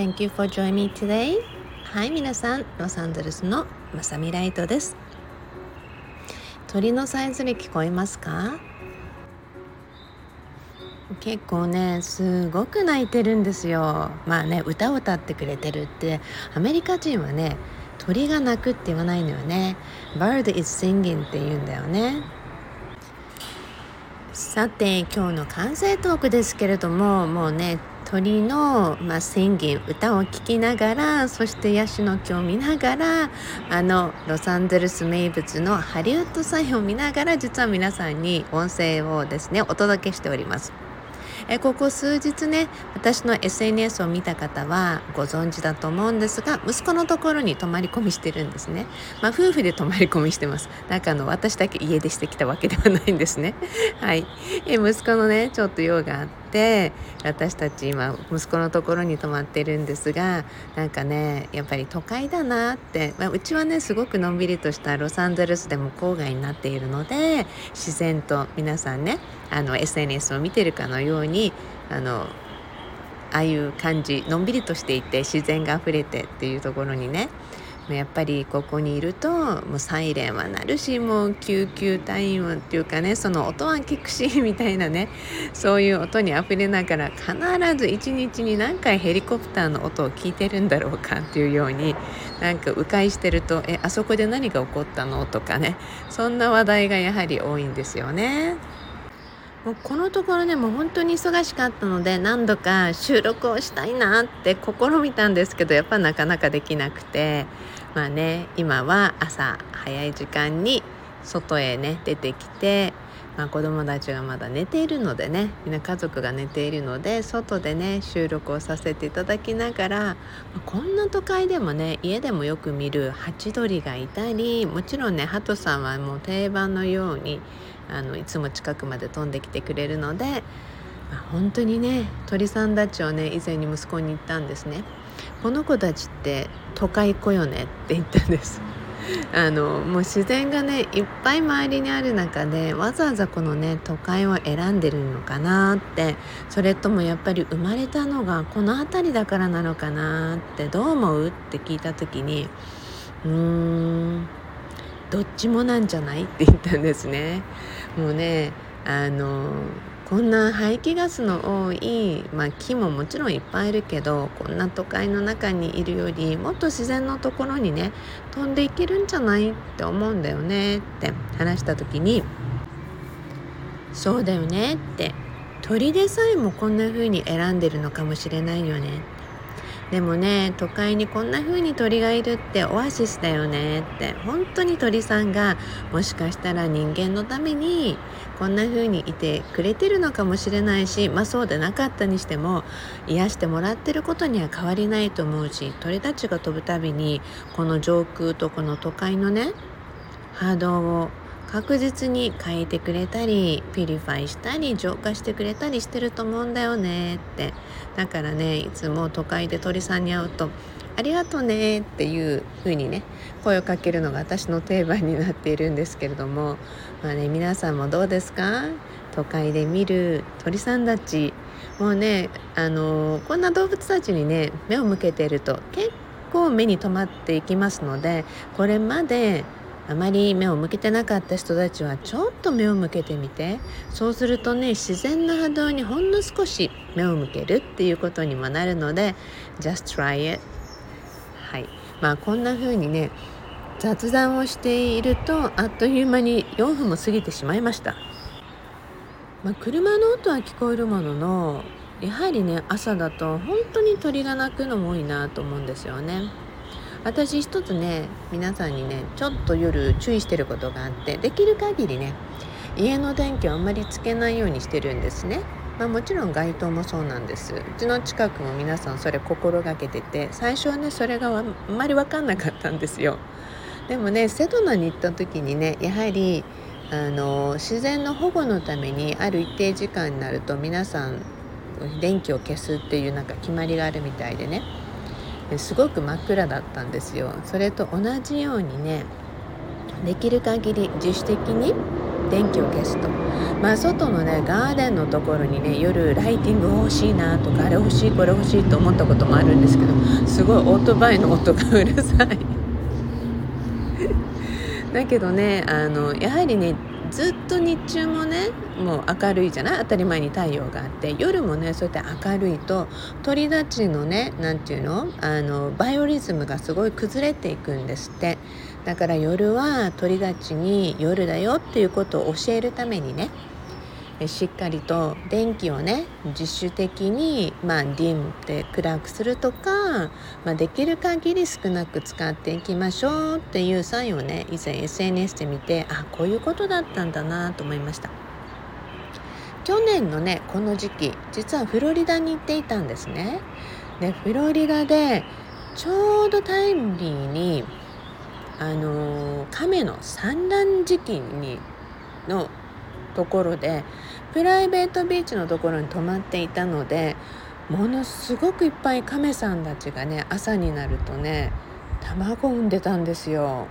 Thank you for joining me today. はい皆さん。ロサンゼルスのまさみライトです。鳥のさえずり聞こえますか？結構ねすごく泣いてるんですよ。まあね歌を歌ってくれてるってアメリカ人はね鳥が鳴くって言わないのよね。Bird is singing って言うんだよね。さて今日の完成トークですけれどももうね鳥の、まあ、宣言歌を聴きながらそしてヤシの木を見ながらあのロサンゼルス名物のハリウッドサインを見ながら実は皆さんに音声をですねお届けしております。えここ数日ね私の SNS を見た方はご存知だと思うんですが息子のところに泊まり込みしてるんですね、まあ、夫婦で泊まり込みしてます。なんかあの私だけ家出してきたわけではないんですね。はい。え息子のねちょっと用があって私たち今息子のところに泊まってるんですがなんかねやっぱり都会だなって、まあ、うちはねすごくのんびりとしたロサンゼルスでも郊外になっているので自然と皆さんねあの SNS を見てるかのようにあのああいう感じのんびりとしていて自然があふれてっていうところにねやっぱりここにいるともうサイレンは鳴るしもう救急隊員はっていうかねその音は聞くしみたいなねそういう音にあふれながら必ず一日に何回ヘリコプターの音を聞いてるんだろうかっていうようになんか迂回してると「えあそこで何が起こったの?」とかねそんな話題がやはり多いんですよね。もうこのところねもう本当に忙しかったので何度か収録をしたいなって試みたんですけどやっぱなかなかできなくて。まあね今は朝早い時間に外へね出てきて、まあ、子供たちがまだ寝ているのでねみんな家族が寝ているので外でね収録をさせていただきながら、まあ、こんな都会でもね家でもよく見るハチドリがいたりもちろんねハトさんはもう定番のようにあのいつも近くまで飛んできてくれるので、まあ、本当にね鳥さんたちをね以前に息子に言ったんですね。この子たちって都会子よねって言ったんです。あのもう自然がねいっぱい周りにある中でわざわざこのね都会を選んでるのかなってそれともやっぱり生まれたのがこの辺りだからなのかなってどう思うって聞いた時にうーんどっちもなんじゃない？って言ったんですね。もうねあのこんな排気ガスの多い、まあ、木ももちろんいっぱいいるけどこんな都会の中にいるよりもっと自然のところにね飛んでいけるんじゃないって思うんだよねって話した時に「そうだよね」って。鳥でさえもこんな風に選んでるのかもしれないよねでもね都会にこんな風に鳥がいるってオアシスだよね。って本当に鳥さんがもしかしたら人間のためにこんな風にいてくれてるのかもしれないしまあそうでなかったにしても癒してもらってることには変わりないと思うし鳥たちが飛ぶたびにこの上空とこの都会のね波動を確実に変えてくれたり purify したり浄化してくれたりしてると思うんだよね。って。だからねいつも都会で鳥さんに会うと「ありがとうね」っていう風にね声をかけるのが私の定番になっているんですけれどもまあね皆さんもどうですか？都会で見る鳥さんたち。もうねあのこんな動物たちにね目を向けていると結構目に留まっていきますのでこれまであまり目を向けてなかった人たちはちょっと目を向けてみて。そうするとね自然な波動にほんの少し目を向けるっていうことにもなるので Just try it. はい。まあこんな風にね雑談をしているとあっという間に4分も過ぎてしまいました、まあ、車の音は聞こえるもののやはりね朝だと本当に鳥が鳴くのも多いなと思うんですよね。私一つね皆さんにねちょっと夜注意してることがあってできる限りね家の電気をあんまりつけないようにしてるんですね。まあ、もちろん街灯もそうなんです。うちの近くも皆さんそれ心がけてて最初はねそれがあんまり分かんなかったんですよ。でもねセドナに行った時にねやはりあの自然の保護のためにある一定時間になると皆さん電気を消すっていうなんか決まりがあるみたいでね。すごく真っ暗だったんですよ。それと同じようにねできる限り自主的に電気を消すと。まあ外のねガーデンのところにね夜ライティング欲しいなとかあれ欲しいこれ欲しいと思ったこともあるんですけどすごいオートバイの音がうるさい。だけどねあのやはりねずっと日中もねもう明るいじゃない？当たり前に太陽があって。夜もねそうやって明るいと鳥たちのね何て言うの？あのバイオリズムがすごい崩れていくんですって。だから夜は鳥たちに夜だよっていうことを教えるためにねしっかりと電気をね自主的に、まあ、ディムって暗くするとか、まあ、できる限り少なく使っていきましょうっていうサインをね以前 SNS で見てあこういうことだったんだなと思いました。去年のねこの時期実はフロリダに行っていたんですね。でフロリダでちょうどタイムリーにあの亀の産卵時期にのところでプライベートビーチのところに泊まっていたのでものすごくいっぱい亀さんたちがね朝になるとね卵を産んでたんですよ。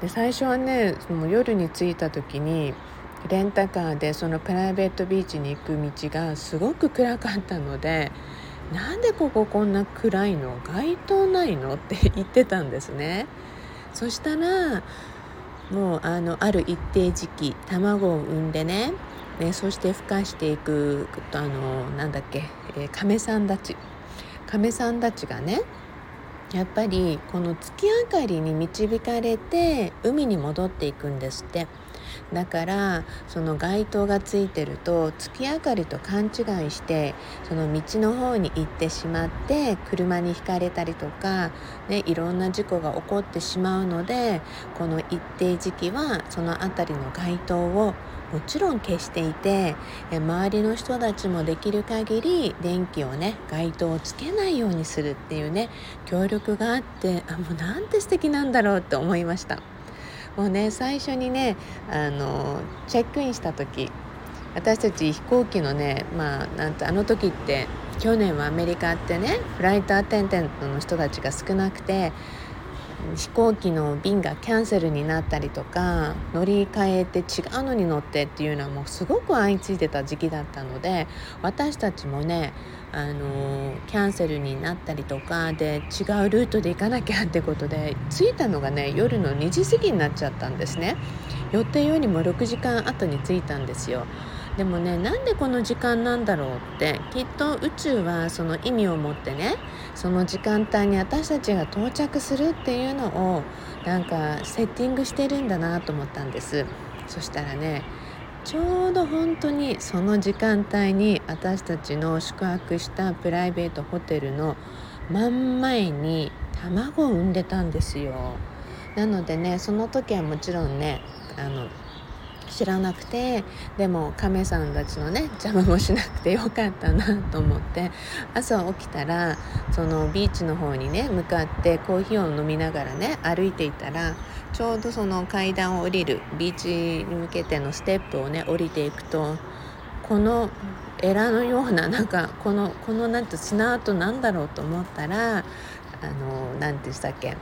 で最初はねその夜に着いた時にレンタカーでそのプライベートビーチに行く道がすごく暗かったのでなんでこここんな暗いの？街灯ないの？って言ってたんですね。そしたらもうあのある一定時期卵を産んでねねそして孵化していくあのなんだっけ、えー、亀さんたち。亀さんたちがねやっぱりこの月明かりに導かれて海に戻っていくんですって。だからその街灯がついてると月明かりと勘違いしてその道の方に行ってしまって車にひかれたりとか、ね、いろんな事故が起こってしまうのでこの一定時期はその辺りの街灯をもちろん消していて周りの人たちもできる限り電気をね街灯をつけないようにするっていうね協力があってあもうなんて素敵なんだろうって思いました。もうね最初にねあのチェックインした時私たち飛行機のねまあなんてあの時って去年はアメリカってねフライトアテンテントの人たちが少なくて飛行機の便がキャンセルになったりとか乗り換えて違うのに乗ってっていうのはもうすごく相次いでた時期だったので私たちもねあのキャンセルになったりとかで違うルートで行かなきゃってことで着いたのがね夜の2時過ぎになっちゃったんですね。予定よりも6時間後に着いたんですよ。でもねなんでこの時間なんだろうってきっと宇宙はその意味を持ってねその時間帯に私たちが到着するっていうのをなんかセッティングしてるんだなと思ったんです。そしたらねちょうど本当にその時間帯に私たちの宿泊したプライベートホテルの真ん前に卵を産んでたんですよ。なのでねその時はもちろんねあの知らなくてでも亀さんたちのね邪魔もしなくてよかったなと思って。朝起きたらそのビーチの方にね向かってコーヒーを飲みながらね歩いていたらちょうどその階段を降りるビーチに向けてのステップをね降りていくとこのエラのようななんかこのこのなんて砂跡なんだろうと思ったらあの何てしたっけ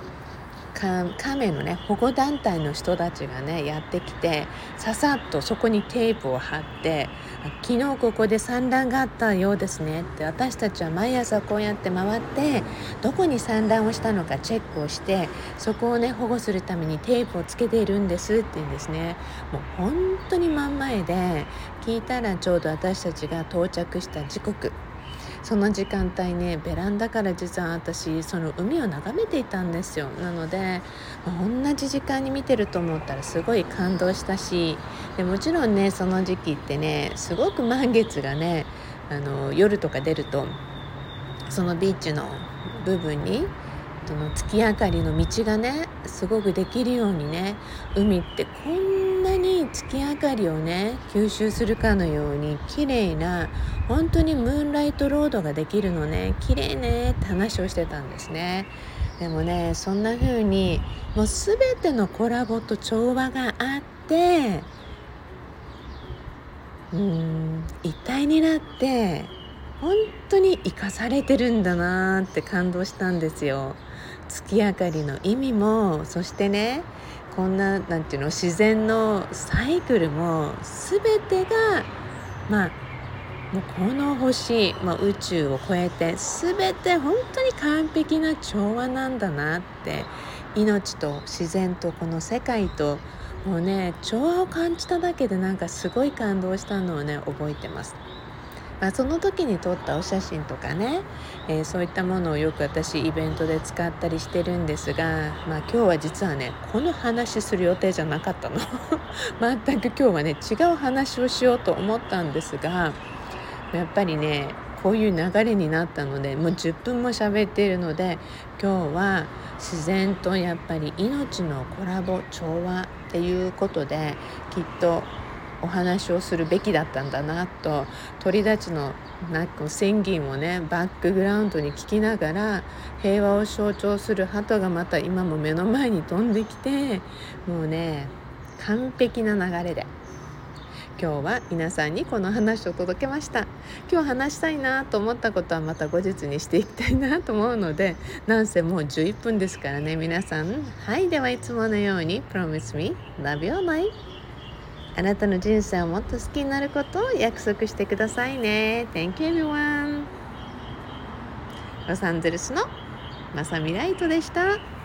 亀のね保護団体の人たちがねやってきてささっとそこにテープを貼って「昨日ここで産卵があったようですね」って私たちは毎朝こうやって回ってどこに産卵をしたのかチェックをしてそこをね保護するためにテープをつけているんですって言うんですね。もう本当に真ん前で聞いたらちょうど私たちが到着した時刻。その時間帯ねベランダから実は私その海を眺めていたんですよ。なので同じ時間に見てると思ったらすごい感動したしでもちろんねその時期ってねすごく満月がねあの夜とか出るとそのビーチの部分にその月明かりの道がねすごくできるようにね海ってこんなに月明かりをね吸収するかのように綺麗な本当にムーンライトロードができるのね綺麗ねって話をしてたんですね。でもねそんな風にもう全てのコラボと調和があってうん一体になって本当に生かされてるんだなって感動したんですよ。月明かりの意味もそしてねこんななんていうの自然のサイクルも全てがまあもうこの星、まあ、宇宙を超えて全て本当に完璧な調和なんだなって命と自然とこの世界ともうね調和を感じただけでなんかすごい感動したのをね覚えてます。まあ、その時に撮ったお写真とかね、えー、そういったものをよく私イベントで使ったりしてるんですが、まあ、今日は実はねこの話する予定じゃなかったの。全く今日はね違う話をしようと思ったんですがやっぱりねこういう流れになったのでもう10分も喋っているので今日は自然とやっぱり命のコラボ調和っていうことできっとお話をするべきだったんだなと鳥たちのなんか宣言をねバックグラウンドに聞きながら平和を象徴する鳩がまた今も目の前に飛んできてもうね完璧な流れで今日は皆さんにこの話を届けました。今日話したいなと思ったことはまた後日にしていきたいなと思うのでなんせもう11分ですからね皆さん。はいではいつものように Promise me. Love your life あなたの人生をもっと好きになることを約束してくださいね Thank you everyone ロサンゼルスのまさみライトでした。